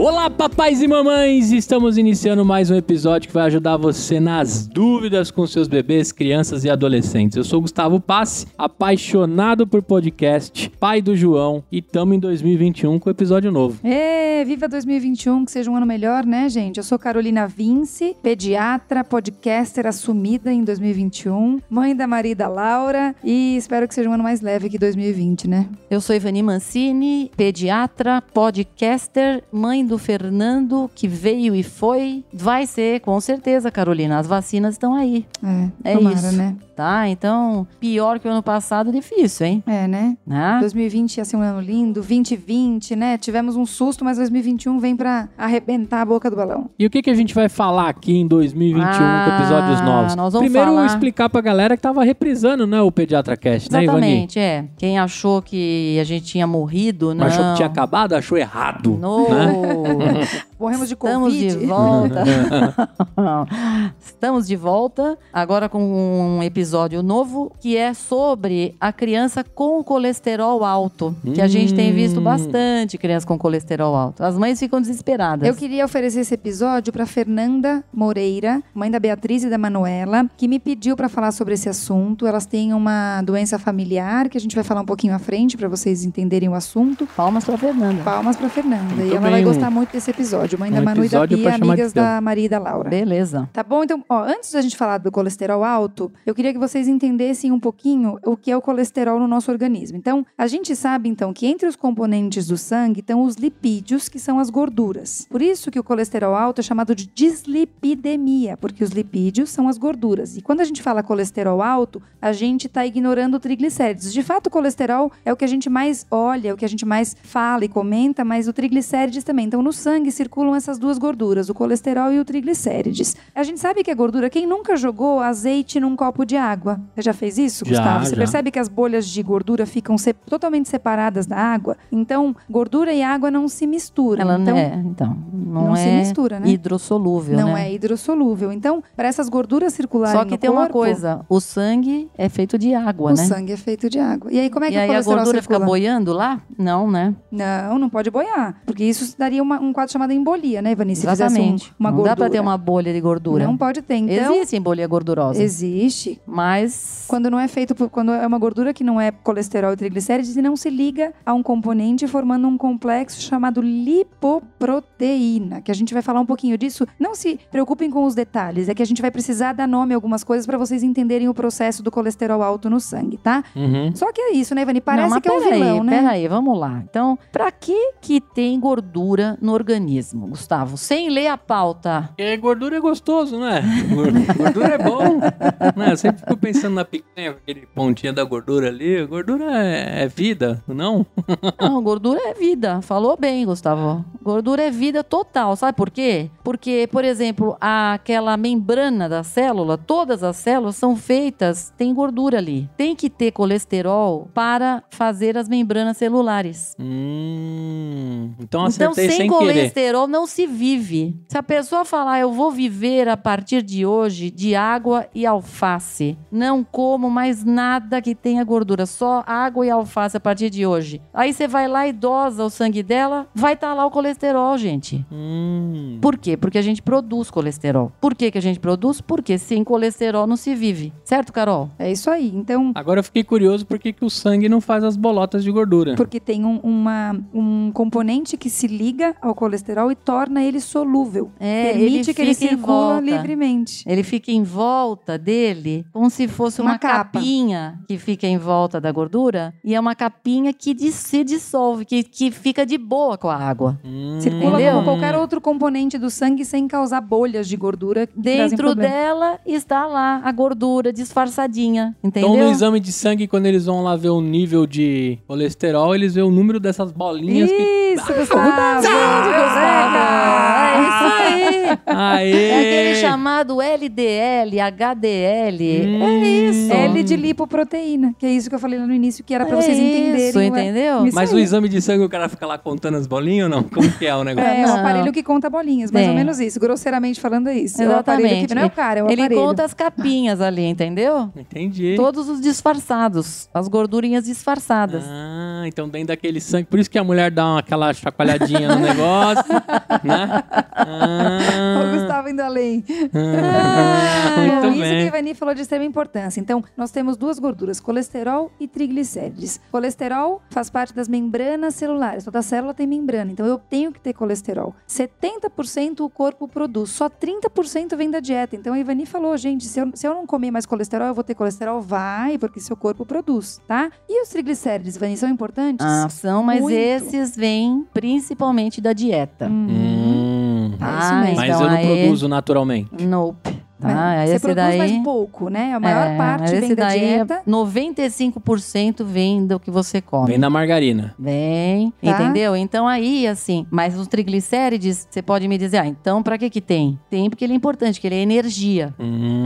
Olá, papais e mamães! Estamos iniciando mais um episódio que vai ajudar você nas dúvidas com seus bebês, crianças e adolescentes. Eu sou Gustavo Passe, apaixonado por podcast, pai do João, e estamos em 2021 com episódio novo. É, viva 2021, que seja um ano melhor, né, gente? Eu sou Carolina Vince, pediatra, podcaster assumida em 2021, mãe da Maria e da Laura, e espero que seja um ano mais leve que 2020, né? Eu sou Ivani Mancini, pediatra, podcaster, mãe do Fernando, que veio e foi. Vai ser, com certeza, Carolina. As vacinas estão aí. É, É tomara, isso. né? Tá? Então, pior que o ano passado, difícil, hein? É, né? Né? 2020 ia ser um ano lindo, 2020, né? Tivemos um susto, mas 2021 vem pra arrebentar a boca do balão. E o que, que a gente vai falar aqui em 2021 Ah, com episódios novos? nós vamos Primeiro, falar- explicar pra galera que tava reprisando, né, o Pediatra Cast, né, Ivani? Exatamente, é. Quem achou que a gente tinha morrido, não. Achou que tinha acabado, achou errado. No. né? Morremos de Estamos Covid. de volta. Estamos de volta agora com um episódio novo que é sobre a criança com colesterol alto, que a gente tem visto Hum. bastante criança com colesterol alto. As mães ficam desesperadas. Eu queria oferecer esse episódio para Fernanda Moreira, mãe da Beatriz e da Manuela, que me pediu para falar sobre esse assunto. Elas têm uma doença familiar que a gente vai falar um pouquinho à frente para vocês entenderem o assunto. Palmas pra Fernanda. Palmas para Fernanda. Muito e ela bem. vai gostar muito desse episódio. Mãe da Um Manu e da episódio Bia, de amigas da Maria e da Laura. Beleza. Tá bom? Então, ó, antes da gente falar do colesterol alto, eu queria que vocês entendessem um pouquinho o que é o colesterol no nosso organismo. Então, a gente sabe, então, que entre os componentes do sangue estão os lipídios, que são as gorduras. Por isso que o colesterol alto é chamado de dislipidemia, porque os lipídios são as gorduras. E quando a gente fala colesterol alto, a gente está ignorando o triglicérides. De fato, o colesterol é o que a gente mais olha, é o que a gente mais fala e comenta, mas o triglicérides também. Então, no sangue circulam essas duas gorduras, o colesterol e o triglicérides. A gente sabe que é gordura. Quem nunca jogou azeite num copo de água? Você já fez isso, Já, Gustavo? Você já. percebe que as bolhas de gordura ficam se- totalmente separadas da água? Então, gordura e água não se misturam. Ela então, não é, então, não, não é se mistura, né? hidrossolúvel, não né? é hidrossolúvel. Então, para essas gorduras circularem Só que tem uma corpo, coisa, o sangue é feito de água, O né? sangue é feito de água. E aí, como é que e o aí a gordura circula? fica boiando lá? Não, né? Não, não pode boiar. Porque isso daria uma- um quadro chamado embolia, né, Ivani? Se fizesse Exatamente. um- uma não gordura. dá pra ter uma bolha de gordura. Não pode ter. Então, Existe embolia gordurosa. existe. Mas Quando não é feito por, quando é uma gordura que não é colesterol e triglicérides e não se liga a um componente formando um complexo chamado lipoproteína, que a gente vai falar um pouquinho disso. Não se preocupem com os detalhes, é que a gente vai precisar dar nome a algumas coisas para vocês entenderem o processo do colesterol alto no sangue, tá? Uhum. Só que é isso, né, Ivani? Parece não, que é um vilão, né? Peraí, vamos lá. Então, pra que que tem gordura no organismo, Gustavo? Sem ler a pauta. Porque gordura é gostoso, né? Gor- Gordura é bom. né? Eu sempre fico pensando na picanha, aquele pontinha da gordura ali. Gordura é, é vida, não? Não, gordura é vida. Falou bem, Gustavo. Gordura é vida total. Sabe por quê? Porque, por exemplo, aquela membrana da célula, todas as células são feitas, tem gordura ali. Tem que ter colesterol para fazer as membranas celulares. Hum, então Então, sem, sem, querer. Colesterol não se vive. Se a pessoa falar, eu vou viver a partir de hoje de água e alface, não como mais nada que tenha gordura, só água e alface a partir de hoje. Aí você vai lá e dosa o sangue dela, vai estar lá o colesterol, gente. Hum. Por quê? Porque a gente produz colesterol. Por que, que a gente produz? Porque sem colesterol não se vive. Certo, Carol? É isso aí. Então, Agora eu fiquei curioso por que que o sangue não faz as bolotas de gordura. porque tem um, uma, um componente que se liga ao colesterol e torna ele solúvel. É, Permite ele que ele circula volta. livremente. Ele fica em volta dele, como se fosse Uma uma, capinha que fica em volta da gordura. E é uma capinha que se dissolve, que, que fica de boa com a água. Hum. Circula Entendeu? como qualquer outro componente do sangue sem causar bolhas de gordura. Dentro dela está lá a gordura disfarçadinha, entendeu? Então, no exame de sangue, quando eles vão lá ver o nível de colesterol, eles vêem o número dessas bolinhas que Isso, Gustavo. É isso aí. Aê! É aquele chamado LDL, HDL. Hum. É isso. L de lipoproteína, que é isso que eu falei lá no início, que era pra vocês É entenderem. Isso, entendeu? Isso Mas aí. o exame de sangue, o cara fica lá contando as bolinhas ou não? Como que é o negócio? É, é um aparelho que conta bolinhas, mais ou menos isso. Grosseiramente falando é isso. É o aparelho Exatamente. que não é o cara, é o Ele aparelho. conta as capinhas ali, entendeu? Entendi. Todos os disfarçados. As gordurinhas disfarçadas. Ah, então dentro daquele sangue. Por isso que a mulher dá uma- aquela chacoalhadinha no negócio, né? Ah, O Gustavo indo além. ah, Bom, muito isso que a bem. Ivani falou de extrema importância. Então, nós temos duas gorduras, colesterol e triglicérides. Colesterol faz parte das membranas celulares. Toda célula tem membrana, então eu tenho que ter colesterol. 70% o corpo produz, só 30% vem da dieta. Então, a Ivani falou, gente, se eu, se eu não comer mais colesterol, eu vou ter colesterol? Vai, porque seu corpo produz, tá? E os triglicérides, Ivani, são importantes? Ah, são, mas Muito. esses vêm principalmente da dieta. Hum. Hum, É mesmo. mas então eu não aí- produzo naturalmente. Nope. Tá? Você esse produz daí. mais pouco, né? A maior é, parte vem da daí, dieta. 95% vem do que você come. Vem da margarina. Vem, Tá. entendeu? Então aí, assim, mas os triglicérides, você pode me dizer, ah, então pra que que tem? Tem porque ele é importante, que ele é energia, Hum.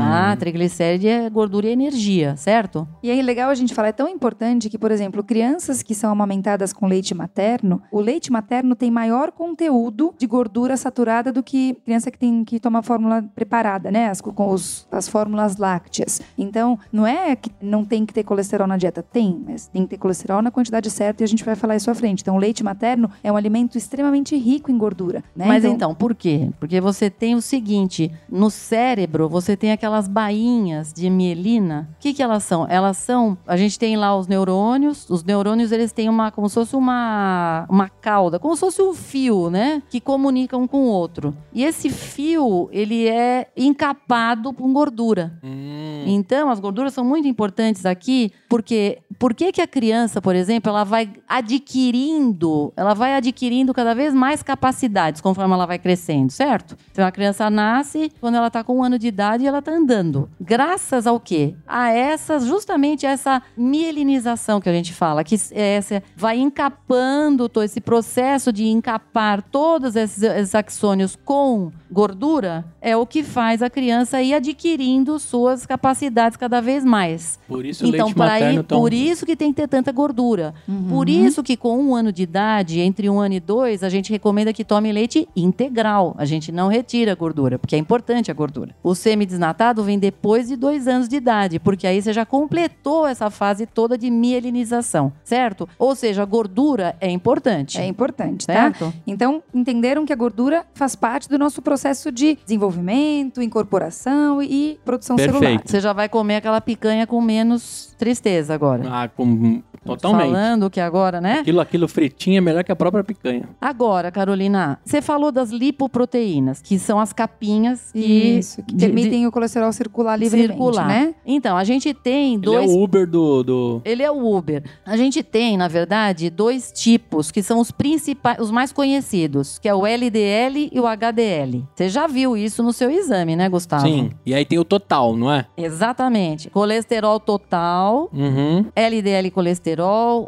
Tá? Triglicéride é gordura e energia, certo? E aí, legal a gente falar, é tão importante que, por exemplo, crianças que são amamentadas com leite materno, o leite materno tem maior conteúdo de gordura saturada do que criança que tem que tomar fórmula preparada, né? As, com os, as fórmulas lácteas. Então, não é que não tem que ter colesterol na dieta, tem, mas tem que ter colesterol na quantidade certa e a gente vai falar isso à frente. Então, o leite materno é um alimento extremamente rico em gordura, né? Mas então, por quê? Porque você tem o seguinte, no cérebro você tem aquelas bainhas de mielina. O que que elas são? Elas são, a gente tem lá os neurônios, os neurônios eles têm uma, como se fosse uma, uma cauda, como se fosse um fio, né? Que comunica um com o outro. E esse fio, ele é encapado com gordura. Hum. Então, as gorduras são muito importantes aqui, porque por que, que a criança, por exemplo, ela vai adquirindo, ela vai adquirindo cada vez mais capacidades conforme ela vai crescendo, certo? Então, a criança nasce, quando ela está com um ano de idade, ela está andando. Graças ao quê? A essa, justamente essa mielinização que a gente fala, que é essa, vai encapando todo esse processo de encapar todos esses, esses axônios com gordura, é o que faz a criança ir adquirindo suas capacidades cada vez mais. Por isso Então, leite para materno ir, tão... por isso que tem que ter tanta gordura. Por isso que com um ano de idade, entre um ano e dois, a gente recomenda que tome leite integral. A gente não retira a gordura, porque é importante a gordura. O semidesnatado vem depois de dois anos de idade, porque aí você já completou essa fase toda de mielinização, certo? Ou seja, a gordura é importante. É importante, tá? certo? Então, entenderam que a gordura faz parte do nosso processo de desenvolvimento, incorporação e produção Perfeito. celular. Você já vai comer aquela picanha com menos tristeza agora. Ah, com... totalmente. Falando que agora, né? Aquilo, aquilo fritinho é melhor que a própria picanha. Agora, Carolina, você falou das lipoproteínas, que são as capinhas que Isso, que de- permitem o colesterol circular livremente, circular. né? Então, a gente tem Ele dois é o Uber do... do... Ele é o Uber. A gente tem, na verdade, dois tipos que são os principais, os mais conhecidos, que é o LDL e o HDL. Você já viu isso no seu exame, né, Gustavo? Sim. E aí tem o total, não é? Exatamente. Colesterol total, Uhum. LDL colesterol,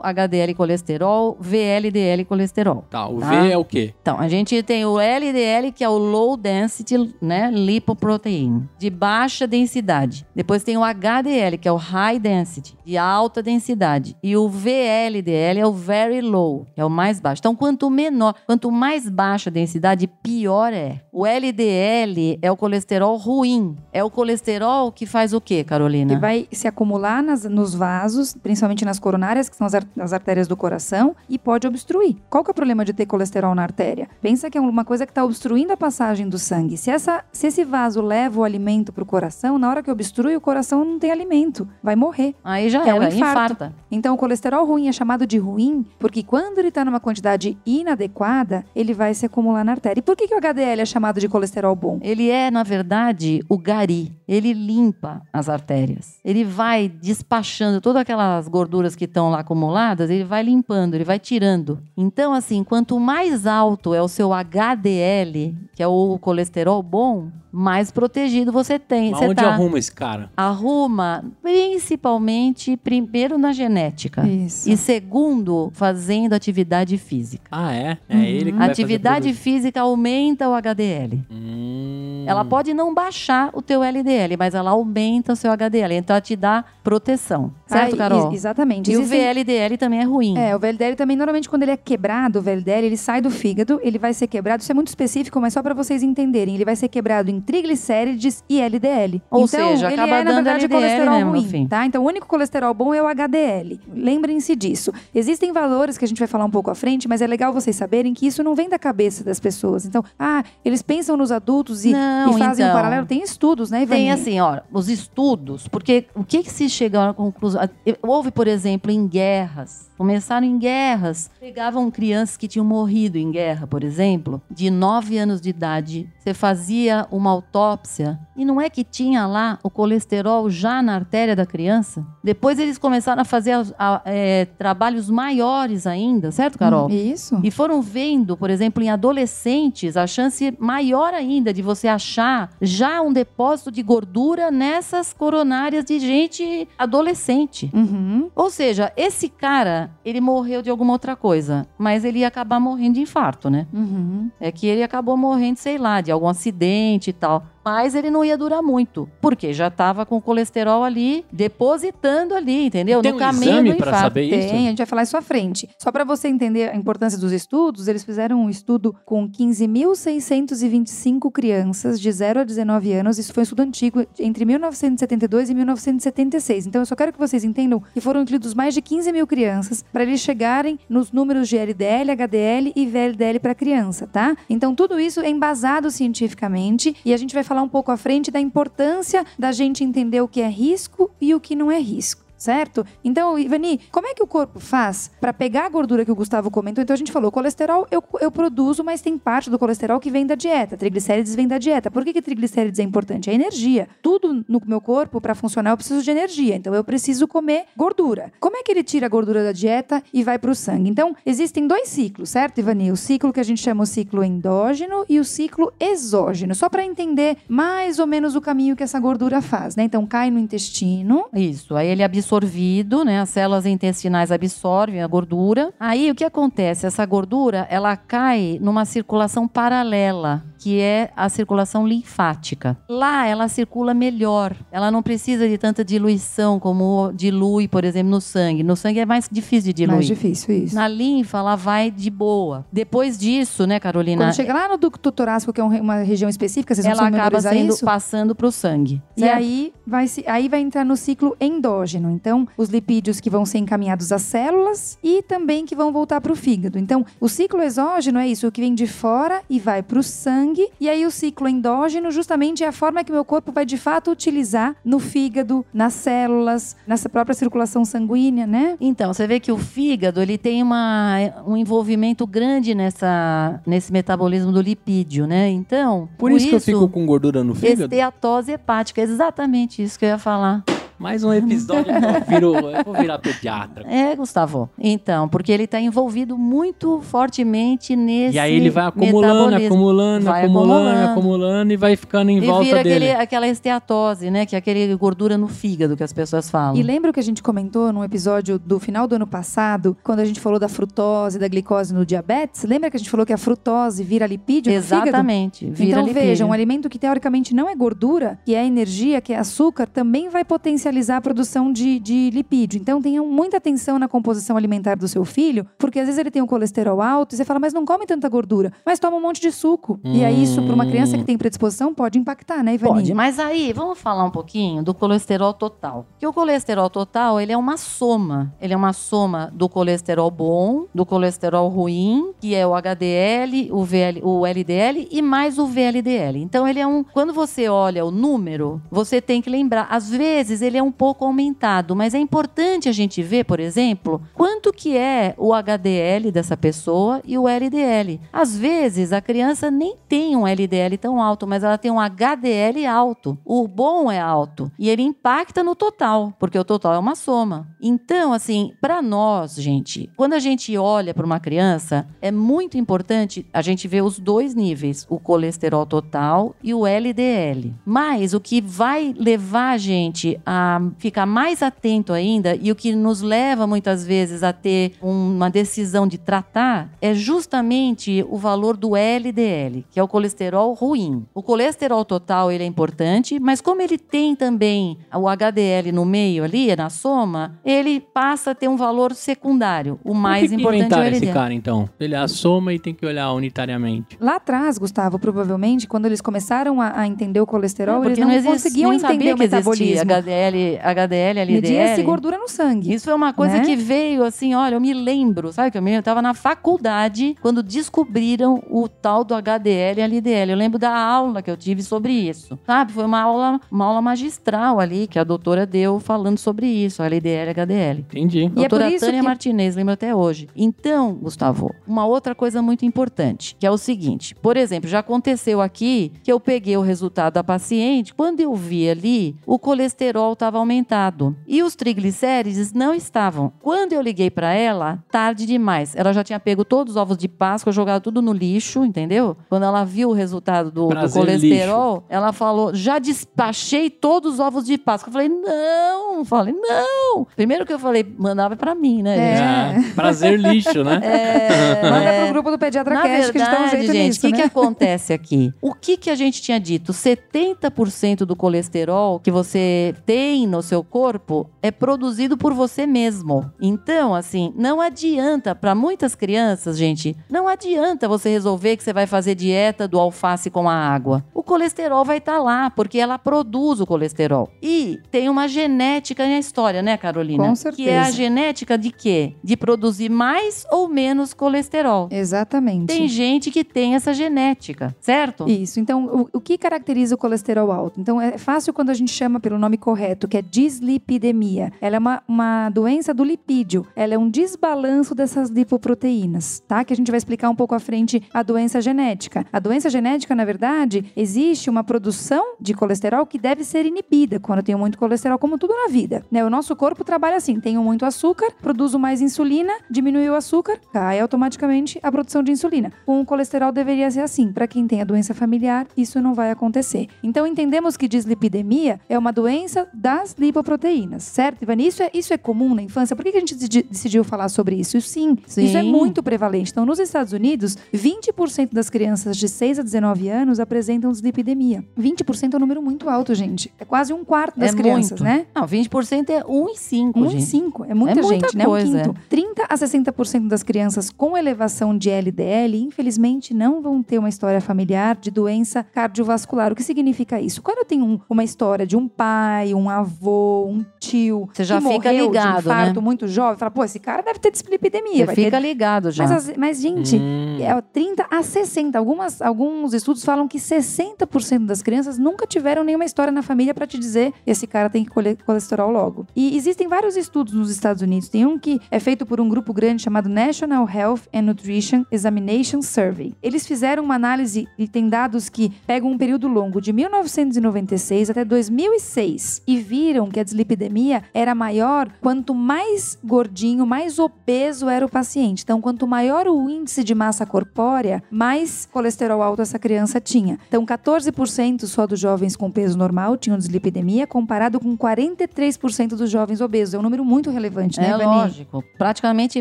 HDL colesterol, VLDL colesterol. Tá, o Tá. V é o quê? Então, a gente tem o LDL, que é o low density, né, lipoprotein, de baixa densidade. Depois tem o HDL, que é o high density, de alta densidade. E o VLDL é o very low, que é o mais baixo. Então, quanto menor, quanto mais baixa a densidade, pior é. O LDL é o colesterol ruim. É o colesterol que faz o quê, Carolina? Que vai se acumular nas- nos vasos, principalmente nas coronárias, que são as, as artérias do coração, e pode obstruir. Qual que é o problema de ter colesterol na artéria? Pensa que é uma coisa que está obstruindo a passagem do sangue. Se, essa, se esse vaso leva o alimento para o coração, na hora que obstrui, o coração não tem alimento. Vai morrer. Aí já É um infarto. infarta. Então, o colesterol ruim é chamado de ruim porque quando ele está numa quantidade inadequada, ele vai se acumular na artéria. E por que, que o HDL é chamado de colesterol bom? Ele é, na verdade, o gari. Ele limpa as artérias. Ele vai despachando todas aquelas gorduras que estão estão lá acumuladas, ele vai limpando, ele vai tirando. Então, assim, quanto mais alto é o seu HDL, que é o colesterol bom, mais protegido você tem. Mas você onde tá. arruma esse cara? Arruma principalmente primeiro na genética Isso. e segundo fazendo atividade física. Ah, é? É Uhum. ele que vai fazer Atividade produto. física aumenta o HDL. Hum. Ela pode não baixar o teu LDL, mas ela aumenta o seu HDL, então ela te dá proteção. Certo, Ah, Carol? ex- exatamente. E o Existem- VLDL também é ruim. É, o VLDL também, normalmente, quando ele é quebrado, o VLDL, ele sai do fígado, ele vai ser quebrado. Isso é muito específico, mas só para vocês entenderem. Ele vai ser quebrado em triglicérides e LDL. Ou então, seja, ele acaba é, na verdade, LDL, colesterol meu ruim, tá? Então, o único colesterol bom é o HDL. Lembrem-se disso. Existem valores que a gente vai falar um pouco à frente, mas é legal vocês saberem que isso não vem da cabeça das pessoas. Então, ah, eles pensam nos adultos e, Não, e fazem um então. paralelo. Tem estudos, né, Ivani? Tem assim, ó, os estudos, porque o que que se chega à conclusão? Houve, por exemplo, em guerras, começaram em guerras, pegavam crianças que tinham morrido em guerra, por exemplo, de 9 anos de idade, você fazia uma autópsia e não é que tinha lá o colesterol já na artéria da criança? Depois eles começaram a fazer a- a- é, trabalhos maiores ainda, certo, Carol? Isso. E foram vendo, por exemplo, em adolescentes, a chance maior ainda de você achar já um depósito de gordura nessas coronárias de gente adolescente. Uhum. Ou seja, esse cara, ele morreu de alguma outra coisa, mas ele ia acabar morrendo de infarto, né? Uhum. É que ele acabou morrendo, sei lá, de algum acidente e tal. Mas ele não ia durar muito, porque já estava com o colesterol ali, depositando ali, entendeu? Tem no um caminho exame infarto. saber isso? Tem, a gente vai falar isso à frente. Só para você entender a importância dos estudos, eles fizeram um estudo com 15.625 crianças de 0 a 19 anos. Isso foi um estudo antigo, entre 1972 e 1976. Então, eu só quero que vocês entendam que foram incluídos mais de 15 mil crianças para eles chegarem nos números de LDL, HDL e VLDL para criança, tá? Então, tudo isso é embasado cientificamente e a gente vai falar um pouco à frente da importância da gente entender o que é risco e o que não é risco. Certo? Então, Ivani, como é que o corpo faz para pegar a gordura que o Gustavo comentou? Então, a gente falou, colesterol eu, eu produzo, mas tem parte do colesterol que vem da dieta. Triglicérides vem da dieta. Por que, que triglicérides é importante? É energia. Tudo no meu corpo, para funcionar, eu preciso de energia. Então, eu preciso comer gordura. Como é que ele tira a gordura da dieta e vai para o sangue? Então, existem dois ciclos, certo, Ivani? O ciclo que a gente chama o ciclo endógeno e o ciclo exógeno. Só para entender mais ou menos o caminho que essa gordura faz, né? Então, cai no intestino. Isso, aí ele é absorvido, né? As células intestinais absorvem a gordura. Aí o que acontece? Essa gordura, ela cai numa circulação paralela, que é a circulação linfática. Lá ela circula melhor. Ela não precisa de tanta diluição como dilui, por exemplo, no sangue. No sangue é mais difícil de diluir. Mais difícil, isso. Na linfa, ela vai de boa. Depois disso, né, Carolina? Quando chega lá no ducto torácico, que é um- uma região específica, vocês ela acaba memorizar sendo, isso? passando para o sangue. E certo? aí vai, se, aí vai entrar no ciclo endógeno. Então, os lipídios que vão ser encaminhados às células e também que vão voltar para o fígado. Então, o ciclo exógeno é isso, o que vem de fora e vai para o sangue. E aí, o ciclo endógeno, justamente, é a forma que meu corpo vai de fato utilizar no fígado, nas células, nessa própria circulação sanguínea, né? Então, você vê que o fígado ele tem uma, um envolvimento grande nessa, nesse metabolismo do lipídio, né? Então, Por isso, que eu fico com gordura no fígado. esteatose hepática, é exatamente isso que eu ia falar. Mais um episódio eu, viro, eu vou virar pediatra. É, Gustavo. Então, porque ele está envolvido muito fortemente nesse E aí ele vai acumulando, acumulando, Vai acumulando, acumulando. acumulando e vai ficando em E volta vira dele. aquele, aquela esteatose, né? Que é aquele gordura no fígado que as pessoas falam. E lembra o que a gente comentou num episódio do final do ano passado, quando a gente falou da frutose, da glicose no diabetes? Lembra que a gente falou que a frutose vira lipídio no fígado? Exatamente. Vira então lipídio. veja, um alimento que teoricamente não é gordura, que é energia, que é açúcar, também vai potencializar a produção de, de lipídio. Então tenham muita atenção na composição alimentar do seu filho, porque às vezes ele tem um colesterol alto e você fala, mas não come tanta gordura, mas toma um monte de suco. E aí isso, para uma criança que tem predisposição, pode impactar, né, Ivani? Pode, mas aí vamos falar um pouquinho do colesterol total. Que o colesterol total, ele é uma soma. Ele é uma soma do colesterol bom, do colesterol ruim, que é o HDL, o, VL, o LDL e mais o VLDL. Então ele é um, quando você olha o número, você tem que lembrar, às vezes ele é um pouco aumentado, mas é importante a gente ver, por exemplo, quanto que é o HDL dessa pessoa e o LDL. Às vezes a criança nem tem um LDL tão alto, mas ela tem um HDL alto. O bom é alto e ele impacta no total, porque o total é uma soma. Então, assim, para nós, gente, quando a gente olha para uma criança, é muito importante a gente ver os dois níveis, o colesterol total e o LDL. Mas o que vai levar a gente a ficar mais atento ainda e o que nos leva muitas vezes a ter uma decisão de tratar é justamente o valor do LDL, que é o colesterol ruim. O colesterol total ele é importante, mas como ele tem também o HDL no meio ali, na soma, ele passa a ter um valor secundário. O mais Por que que importante é o LDL. esse cara, então? Ele é a soma e tem que olhar unitariamente. Lá atrás, Gustavo, provavelmente, quando eles começaram a, a entender o colesterol, É, eles porque não, existe- conseguiam entender o que existia metabolismo. HDL, HDL, LDL. Media-se gordura no sangue. Isso foi uma coisa né? que veio assim, olha, eu me lembro, sabe que eu me lembro? Eu tava na faculdade quando descobriram o tal do HDL e LDL. Eu lembro da aula que eu tive sobre isso, sabe? Foi uma aula, uma aula magistral ali que a doutora deu falando sobre isso, LDL e HDL. Entendi. E é Doutora por isso Tânia que- Martinez, lembro até hoje. Então, Gustavo, uma outra coisa muito importante, que é o seguinte: por exemplo, já aconteceu aqui que eu peguei o resultado da paciente, quando eu vi ali, o colesterol estava aumentado e os triglicérides não estavam. Quando eu liguei para ela, tarde demais. Ela já tinha pego todos os ovos de Páscoa, jogado tudo no lixo, entendeu? Quando ela viu o resultado do, do colesterol, ela falou: já despachei todos os ovos de Páscoa. Eu falei: não, falei, não. Primeiro que eu falei, mandava pra mim, né? É. gente? Ah, prazer lixo, né? É, Manda é. pro grupo do Pediatra Na Cast que a gente dá um verdade, jeito gente, o nisso, que, né? que acontece aqui? O que, que a gente tinha dito? 70% do colesterol que você tem no seu corpo é produzido por você mesmo. Então, assim, não adianta, para muitas crianças, gente, não adianta você resolver que você vai fazer dieta do alface com a água. O colesterol vai estar lá, porque ela produz o colesterol. E tem uma genética na história, né, Carolina? Com Que é a certeza. genética de quê? De produzir mais ou menos colesterol. Exatamente. Tem gente que tem essa genética, certo? Isso. Então, o, o que caracteriza o colesterol alto? Então, é fácil quando a gente chama pelo nome correto, que é dislipidemia. Ela é uma, uma doença do lipídio. Ela é um desbalanço dessas lipoproteínas, tá? Que a gente vai explicar um pouco à frente a doença genética. A doença genética, na verdade, existe uma produção de colesterol que deve ser inibida quando eu tenho muito colesterol, como tudo na vida. Né? O nosso corpo trabalha assim: tenho muito açúcar, produzo mais insulina, diminui o açúcar, cai automaticamente a produção de insulina. Com o colesterol deveria ser assim. Para quem tem a doença familiar, isso não vai acontecer. Então entendemos que dislipidemia é uma doença das lipoproteínas, certo, Ivani? Isso é, isso é comum na infância? Por que que a gente decidi- decidiu falar sobre isso? Sim, Sim. isso é muito prevalente. Então, nos Estados Unidos, 20% das crianças de 6 a 19 anos apresentam dislipidemia. 20% é um número muito alto, gente. É quase um quarto das é crianças, muito. né? Não, 20% é 1 em 5, 1 em gente. 5, é muita É muita gente, né? coisa, Um quinto. 30 a 60% das crianças com elevação de LDL, infelizmente, não vão ter uma história familiar de doença cardiovascular. O que significa isso? Quando eu tenho um- uma história de um pai, um avô, um tio Você já que fica morreu ligado, de infarto né? muito jovem, fala, pô, esse cara deve ter dislipidemia. Você fica ter... ligado já. Mas, as- mas, gente, Hum. é 30 a 60. Algumas, alguns estudos falam que 60% das crianças nunca tiveram nenhuma história na família para te dizer esse cara tem que colher colesterol logo. E existem vários estudos nos Estados Unidos. Tem um que é feito por um grupo grande chamado National Health and Nutrition Examination Survey. Eles fizeram uma análise e tem dados que pegam um período longo de 1996 até 2006 e viram que a dislipidemia era maior quanto mais gordinho, mais obeso era o paciente. Então, quanto maior o índice de massa corpórea, mais colesterol alto essa criança tinha. Então, 14% só dos jovens com peso normal tinham dislipidemia, comparado com 43% dos jovens obesos. É um número muito relevante, né, É Vani? lógico. Praticamente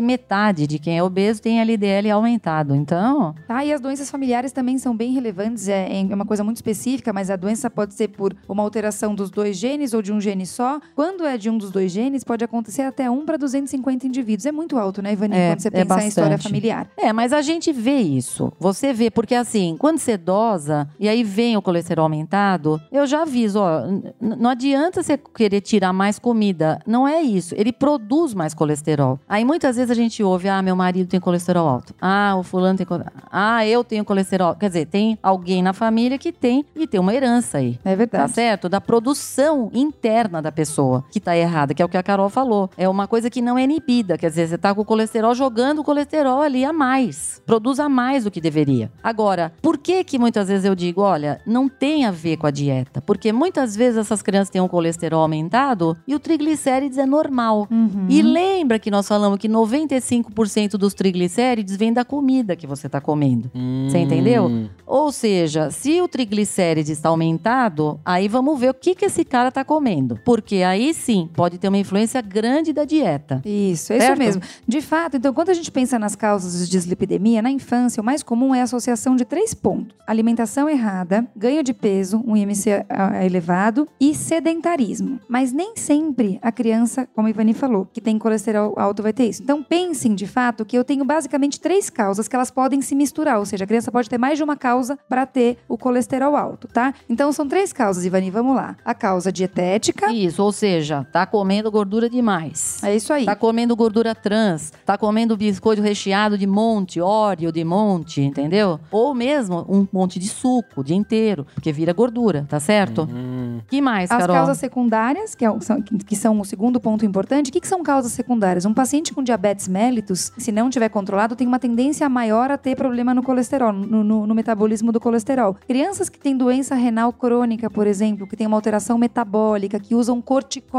metade de quem é obeso tem LDL aumentado. Então, Tá, e as doenças familiares também são bem relevantes, é, é uma coisa muito específica, mas a doença pode ser por uma alteração dos dois genes ou de um gene só. Quando é de um dos dois genes, pode acontecer até 1 para 250 indivíduos. É muito alto, né, Ivani, É, quando você é pensa em história familiar. É, mas a gente vê isso. Você vê, porque assim, quando você dosa e aí vem o colesterol aumentado, eu já aviso, ó, não adianta você querer tirar mais comida. Não é isso. Ele produz mais colesterol. Aí muitas vezes a gente ouve, ah, meu marido tem colesterol alto. Ah, o fulano tem colesterol. Ah, eu tenho colesterol. Quer dizer, tem alguém na família que tem e tem uma herança aí. É Tá verdade. certo? Da produção interna da pessoa que tá errada, que é o que a Carol falou. É uma coisa que não é inibida. Quer dizer, você tá com o colesterol jogando o colesterol ali a mais. Produz a mais do que deveria. Agora, por que que muitas vezes eu digo, olha, não tem a ver com a dieta? Porque muitas vezes essas crianças têm um colesterol aumentado e o triglicérides é normal. Uhum. E lembra que nós falamos que 95% dos triglicérides vem da comida que você tá comendo. Você entendeu? Hum. Ou seja, se o triglicérides está aumentado, aí vamos ver o que, que esse cara está comendo. Porque aí sim, pode ter uma influência grande da dieta. Isso, é isso mesmo. De fato, então, quando a gente pensa nas causas de dislipidemia, na infância, o mais comum é a associação de três pontos: alimentação errada, ganho de peso, um IMC ah, elevado e sedentarismo. Mas nem sempre a criança, como a Ivani falou, que tem colesterol alto vai ter isso. Então, pensem de fato que eu tenho basicamente três causas que elas podem se misturar, ou seja, a criança pode ter mais de uma causa para ter o colesterol alto, tá? Então, são três causas, Ivani, vamos lá. A causa dietética, Isso, ou seja, tá comendo gordura demais. é isso aí. Tá comendo gordura trans, tá comendo biscoito recheado de monte, óleo de monte, entendeu? Ou mesmo um monte de suco o dia inteiro, porque vira gordura, tá certo? Hum. Que mais, As Carol? causas secundárias, que, é são, que são o segundo ponto importante, o que, que são causas secundárias? Um paciente com diabetes mellitus, se não tiver controlado, tem uma tendência maior a ter problema no colesterol, no, no- no metabolismo do colesterol. Crianças que têm doença renal crônica, por exemplo, que têm uma alteração metabólica, que usam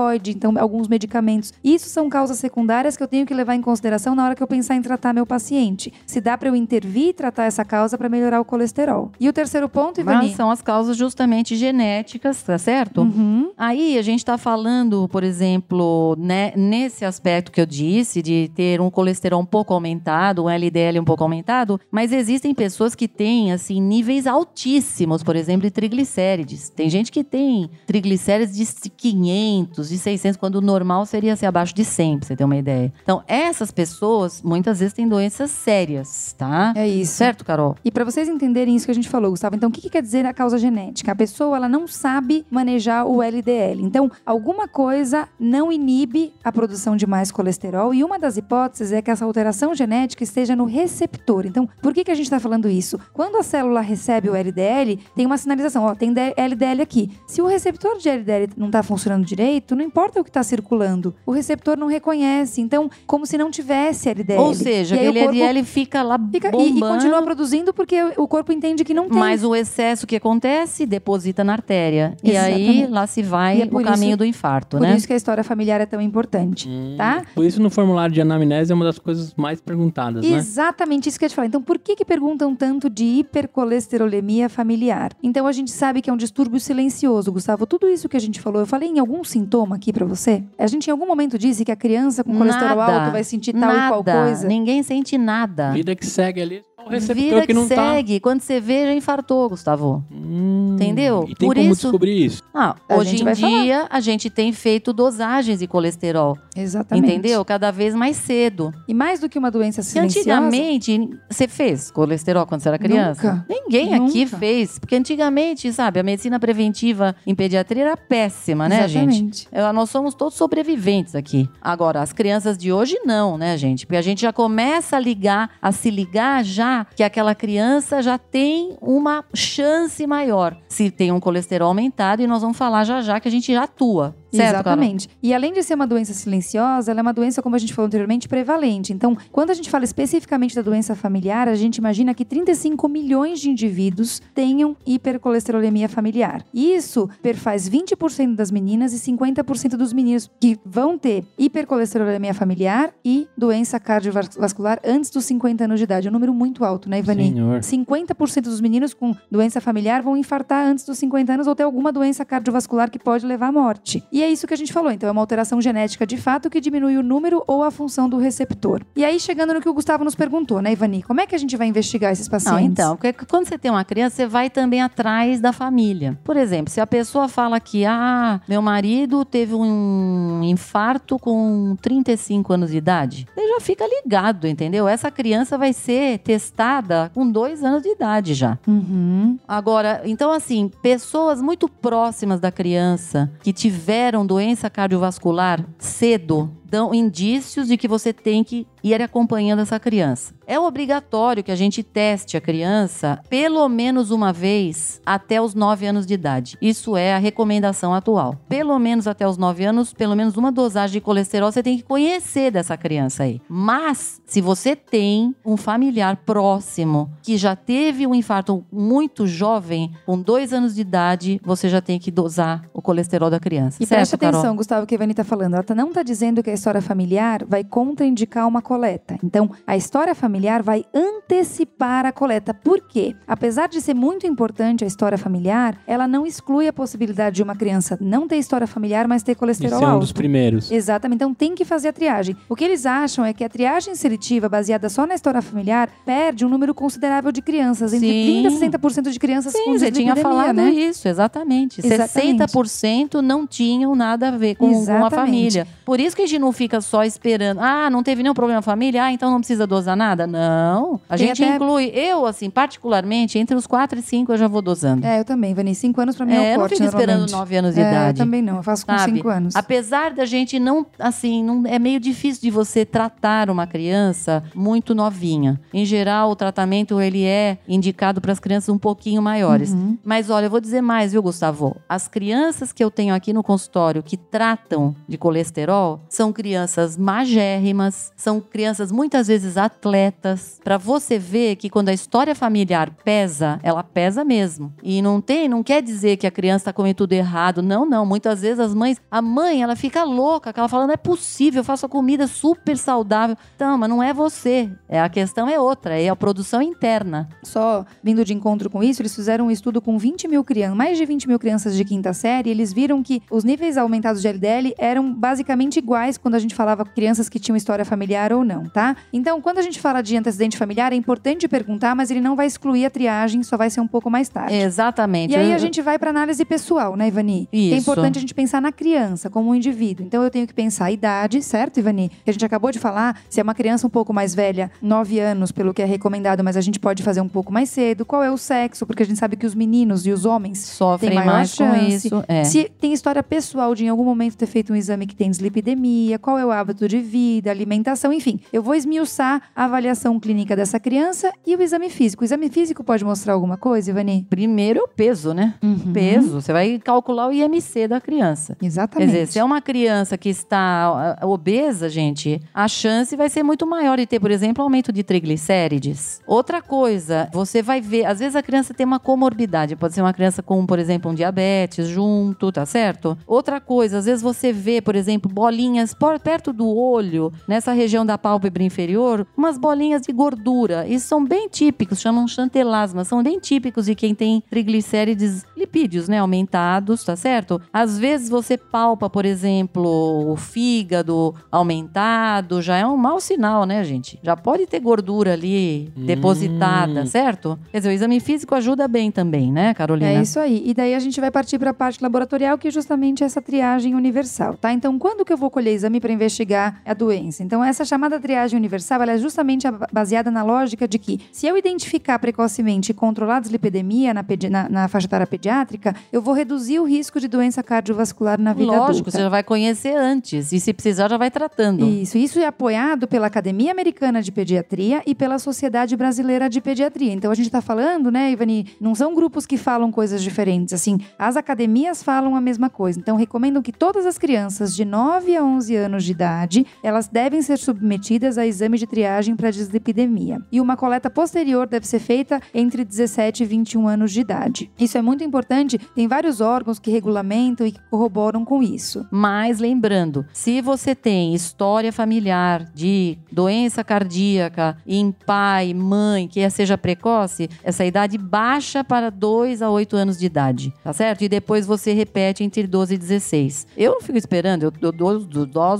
corticoide, então alguns medicamentos. Isso são causas secundárias que eu tenho que levar em consideração na hora que eu pensar em tratar meu paciente. Se dá para eu intervir e tratar essa causa para melhorar o colesterol. E o terceiro ponto, Ivani? Mas são as causas justamente genéticas, tá certo? Uhum. Aí a gente está falando, por exemplo, né, nesse aspecto que eu disse, de ter um colesterol um pouco aumentado, um LDL um pouco aumentado, mas existem pessoas que têm, assim, níveis altíssimos, por exemplo, de triglicérides. Tem gente que tem triglicérides de 500, de 600, quando o normal seria ser abaixo de 100, pra você ter uma ideia. Então, essas pessoas, muitas vezes, têm doenças sérias, tá? É isso. Certo, Carol? E para vocês entenderem isso que a gente falou, Gustavo, então o que, que quer dizer a causa genética? A pessoa ela não sabe manejar o LDL. Então, alguma coisa não inibe a produção de mais colesterol e uma das hipóteses é que essa alteração genética esteja no receptor. Então, por que, que a gente está falando isso? Quando a célula recebe o LDL, tem uma sinalização, ó, tem LDL aqui. Se o receptor de LDL não está funcionando direito, não importa o que está circulando, o receptor não reconhece. Então, como se não tivesse LDL. Ou seja, E aquele corpo LDL fica lá Fica, e, bombando. e continua produzindo porque o corpo entende que não tem. Mas o excesso que acontece deposita na artéria. E aí Exatamente. lá se vai E é o por caminho isso- do infarto, Por né? isso que a história familiar é tão importante, Hum. tá? Por isso no formulário de anamnese é uma das coisas mais perguntadas, né? Exatamente isso que eu ia te falar. Então, por que que perguntam tanto de hipercolesterolemia familiar? Então, a gente sabe que é um distúrbio silencioso, Gustavo. Tudo isso que a gente falou, eu falei em algum sintoma aqui pra você? A gente em algum momento disse que a criança com colesterol Nada. alto vai sentir tal e qual Nada. coisa? Ninguém sente nada. Vida que segue ali, Vida que que, não tá. segue. Quando você vê, já infartou, Gustavo. Hum. Entendeu? E tem Por como isso- descobrir isso? Ah, A hoje gente em dia, a gente tem feito dosagens de colesterol. Exatamente. Entendeu? Cada vez mais cedo. E mais do que uma doença E silenciosa... antigamente, você fez colesterol quando você era criança? Nunca. Ninguém aqui Nunca. fez. Porque antigamente, sabe, a medicina preventiva em pediatria era péssima, né, gente? Exatamente. É, Nós somos todos sobreviventes aqui. Agora, as crianças de hoje não, né, gente? Porque a gente já começa a ligar, a se ligar já que aquela criança já tem uma chance maior se tem um colesterol aumentado e nós vamos falar já já que a gente já atua. Certo, Carol? Exatamente. E além de ser uma doença silenciosa, ela é uma doença, como a gente falou anteriormente, prevalente. Então, quando a gente fala especificamente da doença familiar, a gente imagina que 35 milhões de indivíduos tenham hipercolesterolemia familiar. Isso perfaz 20% das meninas e 50% dos meninos que vão ter hipercolesterolemia familiar e doença cardiovascular antes dos 50 anos de idade. É um número muito alto, né, Ivani? Senhor. 50% dos meninos com doença familiar vão infartar antes dos 50 anos ou ter alguma doença cardiovascular que pode levar à morte. E é isso que a gente falou. Então, é uma alteração genética de fato que diminui o número ou a função do receptor. E aí, chegando no que o Gustavo nos perguntou, né, Ivani? Como é que a gente vai investigar esses pacientes? Não, então, porque quando você tem uma criança, você vai também atrás da família. Por exemplo, se a pessoa fala que, ah, meu marido teve um infarto com 35 anos de idade, você já fica ligado, entendeu? Essa criança vai ser testada com dois anos de idade já. Uhum. Agora, então assim, pessoas muito próximas da criança que tiveram doença cardiovascular cedo, Então, indícios de que você tem que ir acompanhando essa criança. É obrigatório que a gente teste a criança pelo menos uma vez até os 9 anos de idade. Isso é a recomendação atual. Pelo menos até os 9 anos, pelo menos uma dosagem de colesterol você tem que conhecer dessa criança aí. Mas, se você tem um familiar próximo que já teve um infarto muito jovem, com 2 anos de idade, você já tem que dosar o colesterol da criança. E certo, preste atenção, Carol? Gustavo, o que a Ivani está falando. Ela tá- não está dizendo que a história familiar vai contraindicar uma coleta. Então, a história familiar vai antecipar a coleta. Por quê? Apesar de ser muito importante a história familiar, ela não exclui a possibilidade de uma criança não ter história familiar, mas ter Esse colesterol é um alto. dos primeiros. Exatamente, então tem que fazer a triagem. O que eles acham é que a triagem seletiva, baseada só na história familiar, perde um número considerável de crianças, entre Sim. 30% e 60% de crianças com Sim, você tinha falado né? isso, exatamente. Exatamente. 60% não tinham nada a ver com, com a família. Por isso que a gente não fica só esperando. Ah, não teve nenhum problema na família? Ah, então não precisa dosar nada? Não. A Tem gente até- inclui. Eu, assim, particularmente, entre os 4 e 5 eu já vou dosando. É, eu também, Vani. Cinco anos pra mim é, É, o eu não corte, fico esperando normalmente. 9 anos de É, idade. Eu também não, eu faço com Sabe? cinco anos. Apesar da gente não, assim, não, é meio difícil de você tratar uma criança muito novinha. Em geral, o tratamento ele é indicado para as crianças um pouquinho maiores. Uhum. Mas olha, eu vou dizer mais, viu, Gustavo? As crianças que eu tenho aqui no consultório que tratam de colesterol são crianças magérrimas, são crianças muitas vezes atletas. Para você ver que quando a história familiar pesa, ela pesa mesmo. E não tem, não quer dizer que a criança está comendo tudo errado. Não, não. Muitas vezes as mães, a mãe, ela fica louca, ela fala, não é possível, eu faço a comida super saudável. Então, mas não é você. É a questão é outra, é a produção interna. Só vindo de encontro com isso, eles fizeram um estudo com 20 mil crianças, mais de 20 mil crianças de quinta série, eles viram que os níveis aumentados de LDL eram basicamente iguais quando a gente falava com crianças que tinham história familiar ou não, tá? Então, quando a gente fala de antecedente familiar, é importante perguntar, mas ele não vai excluir a triagem, só vai ser um pouco mais tarde. Exatamente. E aí a gente vai para análise pessoal, né, Ivani? É Isso. importante a gente pensar na criança como um indivíduo. Então eu tenho que pensar a idade, certo, Ivani? Que a gente acabou de falar, se é uma criança um pouco mais velha, 9 anos, pelo que é recomendado, mas a gente pode fazer um pouco mais cedo. Qual é o sexo? Porque a gente sabe que os meninos e os homens sofrem mais com chance. isso. É. Se tem história pessoal de em algum momento ter feito um exame que tem dislipidemia, qual é o hábito de vida, alimentação, enfim. Eu vou esmiuçar a avaliação clínica dessa criança e o exame físico. O exame físico pode mostrar alguma coisa, Ivani? Primeiro é o peso, né? Uhum. Peso. Você vai calcular o IMC da criança. Quer Exatamente. dizer, se é uma criança que está ah, obesa, gente, a chance vai ser muito maior de ter, por exemplo, aumento de triglicérides. Outra coisa, você vai ver, às vezes a criança tem uma comorbidade, pode ser uma criança com, por exemplo, um diabetes junto, tá certo? Outra coisa, às vezes você vê, por exemplo, bolinhas perto do olho, nessa região da pálpebra inferior, umas bolinhas de gordura. Isso são bem típicos, chamam chantelasma, são bem típicos de quem tem triglicérides lipídios, né, aumentados, tá certo? Às vezes você palpa, por exemplo, o fígado aumentado, já é um mau sinal, né, gente? Já pode ter gordura ali Hum. depositada, certo? Quer dizer, o exame físico ajuda bem também, né, Carolina? É isso aí. E daí a gente vai partir para a parte laboratorial, que é justamente essa triagem universal, tá? Então, quando que eu vou colher exame para investigar a doença? Então, essa chamada triagem universal, é justamente baseada na lógica de que, se eu identificar precocemente e controlar a dislipidemia na, na- na faixa etária pediátrica, eu vou reduzir o risco de doença cardiovascular na vida Lógico, adulta. você já vai conhecer antes. E se precisar, já vai tratando. Isso, isso é apoiado pela Academia Americana de Pediatria e pela Sociedade Brasileira de Pediatria. Então a gente está falando, né, Ivani, não são grupos que falam coisas diferentes. Assim, as academias falam a mesma coisa. Então recomendam que todas as crianças de 9 a 11 anos de idade, elas devem ser submetidas a exame de triagem para dislipidemia. E uma coleta posterior deve ser feita entre 17 e 21 anos de idade. Isso é muito importante, tem vários órgãos que regulamentam e que corroboram com isso. Mas lembrando, se você tem história familiar de doença cardíaca em pai, mãe, que seja precoce, essa idade baixa para 2 a 8 anos de idade, tá certo? E depois você repete entre 12 e 16. Eu não fico esperando, eu, doso,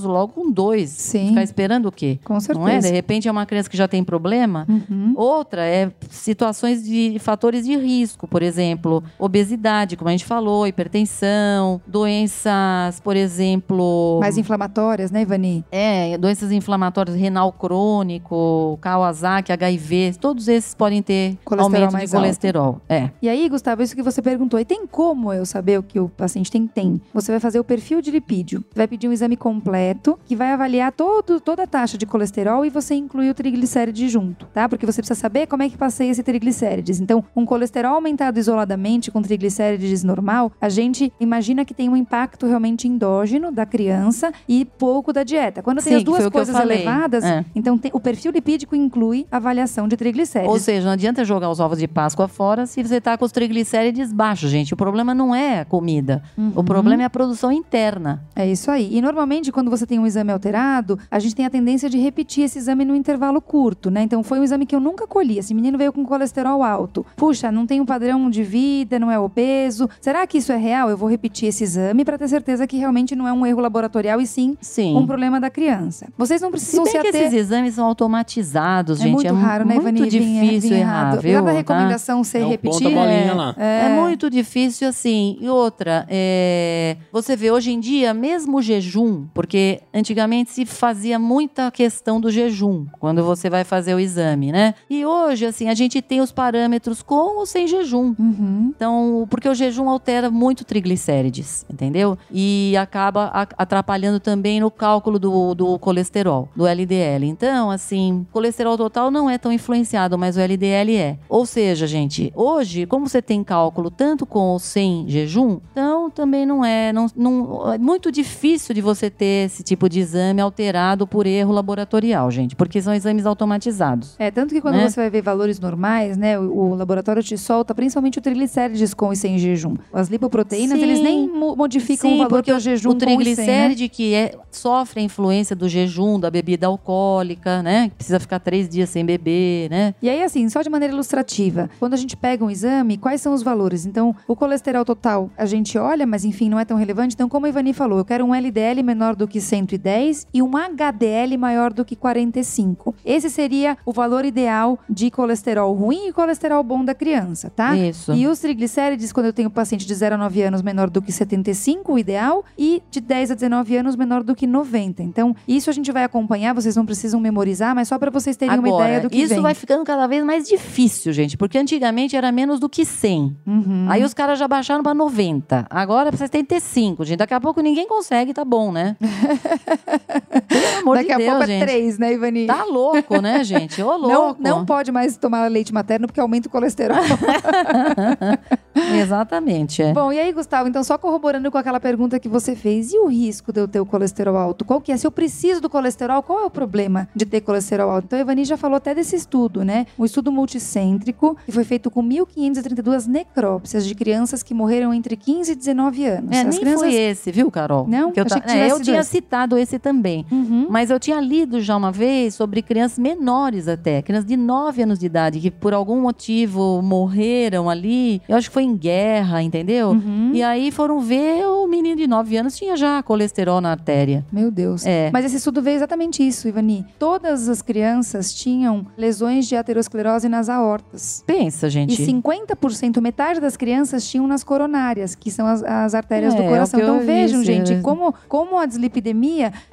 logo com 2. Sim. Ficar esperando o quê? Com certeza. Não é? De repente é uma criança que já tem problema. Uhum. Outra é situações de fatores de risco, por exemplo, obesidade, como a gente falou, hipertensão, doenças, por exemplo, Mais inflamatórias, né, Ivani? é, doenças inflamatórias, renal crônico, Kawasaki, HIV, todos esses podem ter Colesterol aumento de colesterol. É. E aí, Gustavo, isso que você perguntou, e tem como eu saber o que o paciente tem? Tem. Você vai fazer o perfil de lipídio, vai pedir um exame completo completo que vai avaliar todo, toda a taxa de colesterol e você inclui o triglicéride junto, tá? Porque você precisa saber como é que passeia esse triglicérides. Então, um colesterol aumentado isoladamente com triglicérides normal, a gente imagina que tem um impacto realmente endógeno da criança e pouco da dieta. Quando tem Sim, as que foi duas o coisas elevadas, É. então tem- o perfil lipídico inclui avaliação de triglicérides. Ou seja, não adianta jogar os ovos de Páscoa fora se você tá com os triglicérides baixos, gente. O problema não é a comida. O Uhum. problema é a produção interna. É isso aí. E normalmente, quando você tem um exame alterado, a gente tem a tendência de repetir esse exame num intervalo curto, né? Então, foi um exame que eu nunca colhi. Esse menino veio com colesterol alto. Puxa, não tem um padrão de vida, não é obeso. Será que isso é real? Eu vou repetir esse exame para ter certeza que realmente não é um erro laboratorial e sim Sim. um problema da criança. Vocês não Se precisam bem se que ater... esses exames são automatizados, É gente. muito raro, né, muito Ivani? Vir- difícil errar, errado. viu? Apesar da Tá? recomendação ser É o repetir, ponto a bolinha é. É muito difícil assim. E outra, é, você vê hoje em dia, mesmo o jejum, porque antigamente se fazia muita questão do jejum quando você vai fazer o exame, né? E hoje, assim, a gente tem os parâmetros com ou sem jejum. Uhum. Então, porque o jejum altera muito triglicérides, entendeu? E acaba atrapalhando também no cálculo do, do colesterol, do LDL. Então, assim, colesterol total não é tão influenciado, mas o LDL é. Ou seja, gente, hoje, como você tem cálculo tanto com ou sem jejum, então também não é, não, não- é muito difícil de você ter esse tipo de exame alterado por erro laboratorial, gente, porque são exames automatizados. É, tanto que quando Né? você vai ver valores normais, né, o, o laboratório te solta principalmente o triglicérides com e sem jejum. As lipoproteínas, Sim. eles nem mo- modificam Sim, o valor do jejum o com e sem, né? triglicéride que é, sofre a influência do jejum, da bebida alcoólica, né? Que precisa ficar três dias sem beber, né? E aí, assim, só de maneira ilustrativa, quando a gente pega um exame, quais são os valores? Então, o colesterol total a gente olha, mas enfim, não é tão relevante. Então, como a Ivani falou, eu quero um LDL menor do que 110 e um HDL maior do que 45. Esse seria o valor ideal de colesterol ruim e colesterol bom da criança, tá? Isso. E os triglicérides, quando eu tenho paciente de 0 a 9 anos menor do que 75, o ideal, e de 10 a 19 anos menor do que 90. Então, isso a gente vai acompanhar, vocês não precisam memorizar, mas só para vocês terem uma Agora, ideia do que isso vem. vai ficando cada vez mais difícil, gente, porque antigamente era menos do que 100. Uhum. Aí os caras já baixaram pra 90. Agora é 75, gente. Daqui a pouco ninguém consegue, tá bom, né? Pelo amor Daqui de a Deus, pouco gente. é 3, né, Ivani? Tá louco, né, gente? Ô, não, louco. não pode mais tomar leite materno porque aumenta o colesterol. Exatamente, é. Bom, e aí, Gustavo, então só corroborando com aquela pergunta que você fez, e o risco de eu ter o colesterol alto? Qual que é? Se eu preciso do colesterol, qual é o problema de ter colesterol alto? Então, a Ivani já falou até desse estudo, né? Um estudo multicêntrico que foi feito com 1.532 necrópsias de crianças que morreram entre 15 e 19 anos. É, As nem crianças... foi esse, viu, Carol? Não? Que eu, ta- que é, eu tinha. Citado esse também. Uhum. Mas eu tinha lido já uma vez sobre crianças menores até, crianças de 9 anos de idade, que por algum motivo morreram ali. Eu acho que foi em guerra, entendeu? Uhum. E aí foram ver, o menino de 9 anos tinha já colesterol na artéria. Meu Deus. É. Mas esse estudo veio exatamente isso, Ivani. Todas as crianças tinham lesões de aterosclerose nas aortas. Pensa, gente. E 50%, metade das crianças tinham nas coronárias, que são as, as artérias É, do é coração. eu Então vejam, vi, gente, é. como, como a dislipidemia,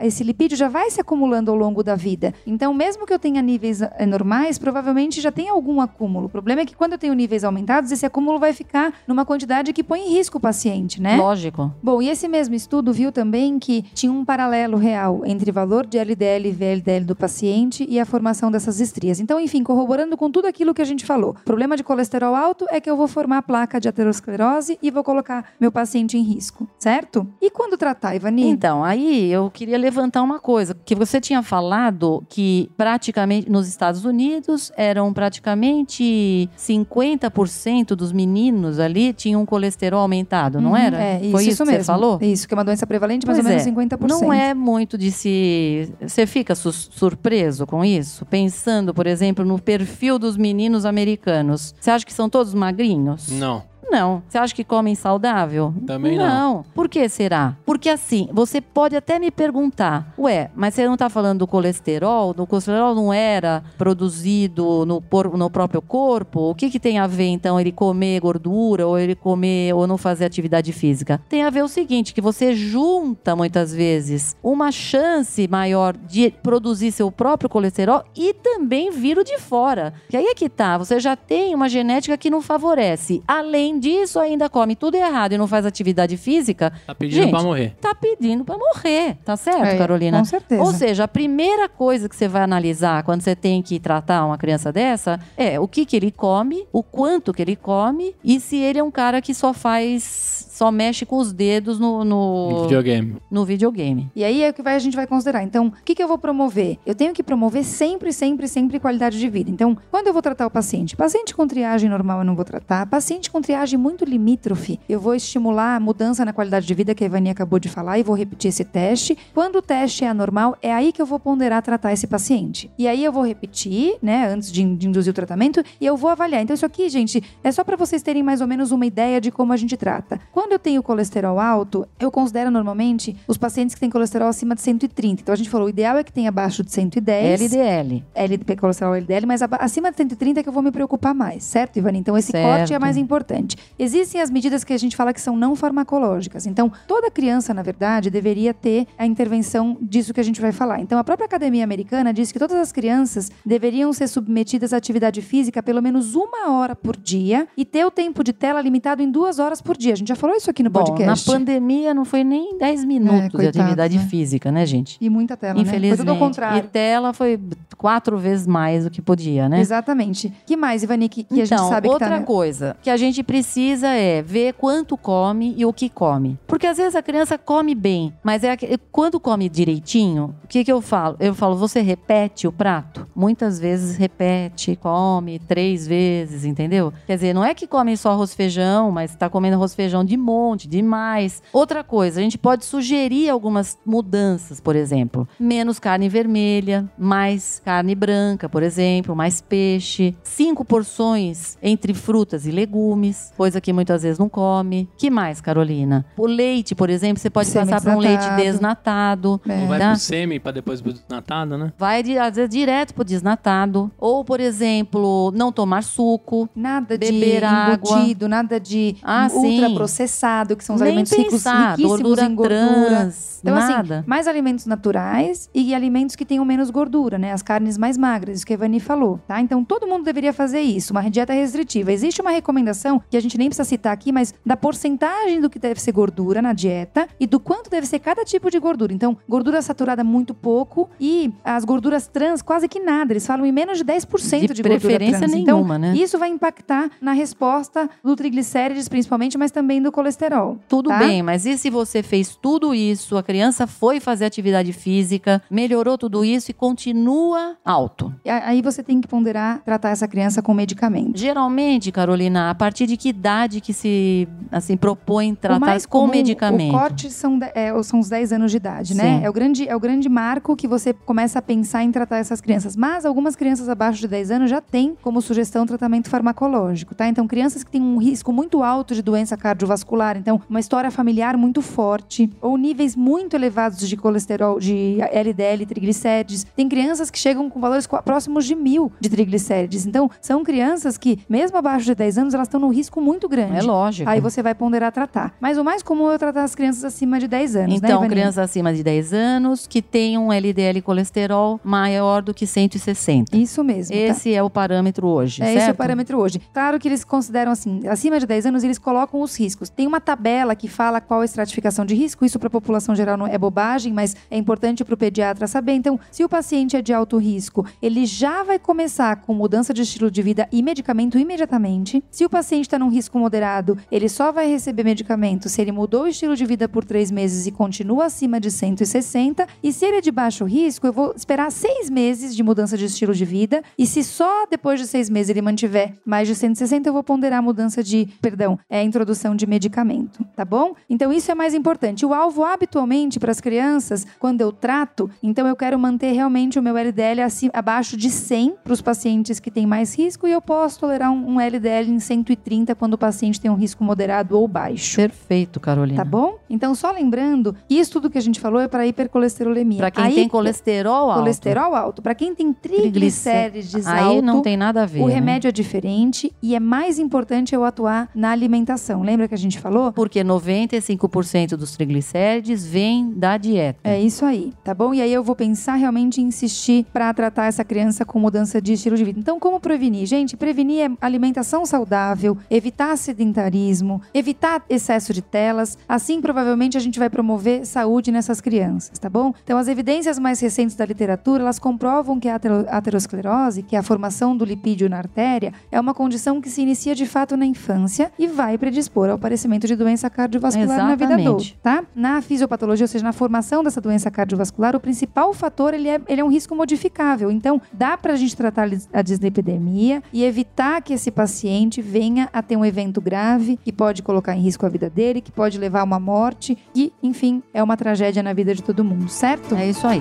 esse lipídio já vai se acumulando ao longo da vida. Então, mesmo que eu tenha níveis eh, normais, provavelmente já tem algum acúmulo. O problema é que quando eu tenho níveis aumentados, esse acúmulo vai ficar numa quantidade que põe em risco o paciente, né? Lógico. Bom, e esse mesmo estudo viu também que tinha um paralelo real entre valor de LDL e VLDL do paciente e a formação dessas estrias. Então, enfim, corroborando com tudo aquilo que a gente falou. Problema de colesterol alto é que eu vou formar a placa de aterosclerose e vou colocar meu paciente em risco, certo? E quando tratar, Ivani? Então, aí eu queria levantar uma coisa, que você tinha falado que praticamente nos Estados Unidos eram praticamente 50% dos meninos ali tinham colesterol aumentado, não Uhum, era? É, isso, Foi isso, isso que mesmo. você falou? Isso, que é uma doença prevalente, mais Pois ou menos é. 50%. Não é muito de se. Você fica su- surpreso com isso? Pensando, por exemplo, no perfil dos meninos americanos. Você acha que são todos magrinhos? Não. Não. Você acha que comem saudável? Também não. Não. Por que será? Porque assim, você pode até me perguntar, ué, mas você não tá falando do colesterol? O colesterol não era produzido no, por- no próprio corpo? O que que tem a ver, então, ele comer gordura ou ele comer ou não fazer atividade física? Tem a ver o seguinte, que você junta muitas vezes uma chance maior de produzir seu próprio colesterol e também vir o de fora. E aí é que tá, você já tem uma genética que não favorece, além disso, ainda come tudo errado e não faz atividade física, Tá pedindo Gente, pra morrer. tá pedindo pra morrer. Tá certo, É, Carolina? Com certeza. Ou seja, a primeira coisa que você vai analisar quando você tem que tratar uma criança dessa é o que, que ele come, o quanto que ele come e se ele é um cara que só faz. só mexe com os dedos no, no, Videogame. no videogame. E aí é o que vai, a gente vai considerar. Então, o que, que eu vou promover? Eu tenho que promover sempre, sempre, sempre qualidade de vida. Então, quando eu vou tratar o paciente? Paciente com triagem normal eu não vou tratar. Paciente com triagem muito limítrofe, eu vou estimular a mudança na qualidade de vida que a Ivani acabou de falar e vou repetir esse teste. Quando o teste é anormal, é aí que eu vou ponderar tratar esse paciente. E aí eu vou repetir, né, antes de, de induzir o tratamento, e eu vou avaliar. Então, isso aqui, gente, é só para vocês terem mais ou menos uma ideia de como a gente trata. Quando eu tenho colesterol alto, eu considero normalmente os pacientes que têm colesterol acima de 130. Então a gente falou, o ideal é que tenha abaixo de 110. LDL. LDL, colesterol LDL, mas acima de 130 é que eu vou me preocupar mais, certo, Ivani? Então esse Certo. corte é mais importante. Existem as medidas que a gente fala que são não farmacológicas. Então, toda criança, na verdade, deveria ter a intervenção disso que a gente vai falar. Então, a própria Academia Americana diz que todas as crianças deveriam ser submetidas à atividade física pelo menos uma hora por dia e ter o tempo de tela limitado em duas horas por dia. A gente já falou isso aqui no Bom, na podcast. pandemia não foi nem 10 minutos de É, coitado, atividade né? física, né, gente? E muita tela, né? Infelizmente. Foi tudo ao E contrário. tela foi quatro vezes mais do que podia, né? Exatamente. que mais, Ivani, que, que a gente então, sabe que outra tá... coisa que a gente precisa é ver quanto come e o que come. Porque às vezes a criança come bem, mas é quando come direitinho, o que que eu falo? Eu falo, você repete o prato? Muitas vezes repete, come três vezes, entendeu? Quer dizer, não é que come só arroz feijão, mas tá comendo arroz feijão de monte, demais. Outra coisa, a gente pode sugerir algumas mudanças, por exemplo, menos carne vermelha, mais carne branca, por exemplo, mais peixe, cinco porções entre frutas e legumes, coisa que muitas vezes não come. Que mais, Carolina? O leite, por exemplo, você pode passar para um leite desnatado. É. Ou vai tá? pro semi pra depois pro desnatado, né? Vai, de- às vezes, direto pro desnatado. Ou, por exemplo, não tomar suco. Nada de Beber água. embutido, nada de Ah, ultraprocessado, que são os Nem alimentos ricos, pensar, riquíssimos gordura em gordura. trans, Então, nada. assim, mais alimentos naturais e alimentos que tenham menos gordura, né? As carnes mais magras, isso que a Ivani falou, tá? Então, todo mundo deveria fazer isso, uma dieta restritiva. Existe uma recomendação, que a gente nem precisa citar aqui, mas da porcentagem do que deve ser gordura na dieta e do quanto deve ser cada tipo de gordura. Então, gordura saturada muito pouco e as gorduras trans quase que nada. Eles falam em menos de 10% de, De gordura preferência trans. nenhuma, então, né? Isso vai impactar na resposta do triglicérides, principalmente, mas também do colesterol. Tudo tá? bem, mas e se você fez tudo isso, a criança foi fazer atividade física, melhorou tudo isso e continua alto? A- Aí você tem que ponderar tratar essa criança com medicamento. Geralmente, Carolina, a partir de que idade que se assim propõe tratar com comum, medicamento? O corte são, é, são os 10 anos de idade, né? Sim. É o, grande, é o grande marco que você começa a pensar em tratar essas crianças. Mas algumas crianças abaixo de 10 anos já têm como sugestão tratamento farmacológico, tá? Então, crianças que têm um risco muito alto de doença cardiovascular, então, uma história familiar muito forte, ou níveis muito elevados de colesterol, de LDL, triglicérides. Tem crianças que chegam com valores próximos de mil de triglicérides. Então, são crianças que, mesmo abaixo de 10 anos, elas estão num risco muito grande. É lógico. Aí você vai ponderar tratar. Mas o mais comum é eu tratar as crianças acima de 10 anos, né, Então, Ivani? criança acima de 10 anos que tem um LDL colesterol maior do que 160. Isso mesmo. tá? Esse é o parâmetro hoje, É certo? esse é o parâmetro hoje. Claro que eles consideram assim, acima de 10 anos eles colocam os riscos. Tem uma tabela que fala qual a estratificação de risco. Isso para a população geral não é bobagem, mas é importante para o pediatra saber. Então, se o paciente é de alto risco, ele já vai começar com mudança de estilo de vida e medicamento imediatamente. Se o paciente está num risco moderado, ele só vai receber medicamento se ele mudou o estilo de vida por três meses e continua acima de 160. E se ele é de baixo risco, eu vou esperar seis meses de mudança de estilo de vida. E se só depois de seis meses ele mantiver mais de 160, eu vou ponderar a mudança de, perdão, é a introdução de medicamento, tá bom? Então isso é mais importante. O alvo habitualmente para as crianças, quando eu trato, então eu quero manter realmente o meu LDL acima, abaixo de 100 para os pacientes que têm mais risco e eu posso tolerar um, um LDL em 130 quando o paciente tem um risco moderado ou baixo. Perfeito, Carolina. Tá bom? Então, só lembrando, isso tudo que a gente falou é para hipercolesterolemia. Pra quem Aí, tem colesterol alto. colesterol alto. Para quem tem triglicérides Aí alto, não tem nada a ver. o né? remédio é diferente e é mais importante eu atuar na alimentação. Lembra que a gente falou? Porque 95% dos triglicérides vem da dieta. É isso aí, tá bom? E aí eu vou pensar realmente em insistir para tratar essa criança com mudança de estilo de vida. Então, como prevenir? Gente, prevenir é alimentação saudável, evitar sedentarismo, evitar excesso de telas. Assim, provavelmente, a gente vai promover saúde nessas crianças, tá bom? Então, as evidências mais recentes da literatura, elas comprovam que a aterosclerose, que é a formação do lipídio na artéria, é uma condição que se inicia de fato na infância e vai predispor ao aparecimento de doença cardiovascular Exatamente. na vida adulta, tá? Na fisiopatologia, ou seja, na formação dessa doença cardiovascular, o principal fator ele é, ele é um risco modificável. Então, dá para a gente tratar a dislipidemia e evitar que esse paciente venha a ter um evento grave que pode colocar em risco a vida dele, que pode levar a uma morte e, enfim, é uma tragédia na vida de todo mundo, certo? É isso aí.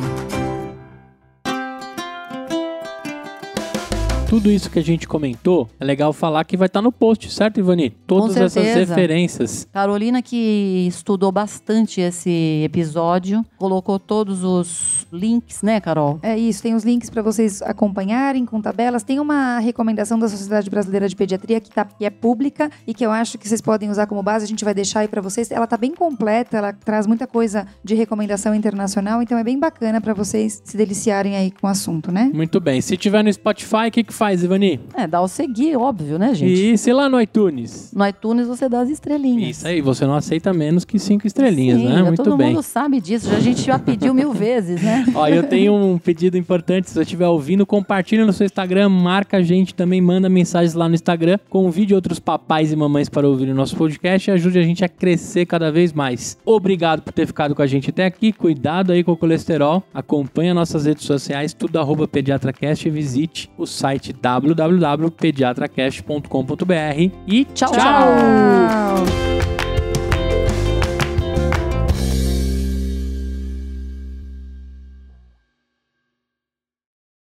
Tudo isso que a gente comentou, é legal falar que vai estar no post, certo, Ivani? Todas essas referências. Carolina, que estudou bastante esse episódio, colocou todos os links, né, Carol? É isso, tem os links para vocês acompanharem com tabelas. Tem uma recomendação da Sociedade Brasileira de Pediatria que, tá, que é pública e que eu acho que vocês podem usar como base. A gente vai deixar aí para vocês. Ela tá bem completa, ela traz muita coisa de recomendação internacional, então é bem bacana para vocês se deliciarem aí com o assunto, né? Muito bem. Se tiver no Spotify, o que, que faz, Ivani? É, dá o seguir, óbvio, né, gente? E se lá no iTunes? No iTunes você dá as estrelinhas. Isso aí, você não aceita menos que cinco estrelinhas, Sim, né? Muito todo bem. mundo sabe disso, a gente já pediu mil vezes, né? Ó, eu tenho um pedido importante. Se você estiver ouvindo, compartilha no seu Instagram, marca a gente também, manda mensagens lá no Instagram, convide outros papais e mamães para ouvir o nosso podcast e ajude a gente a crescer cada vez mais. Obrigado por ter ficado com a gente até aqui. Cuidado aí com o colesterol. Acompanhe nossas redes sociais, tudo arroba pediatracast e visite o site www.pediatracast.com.br e Tchau, Tchau!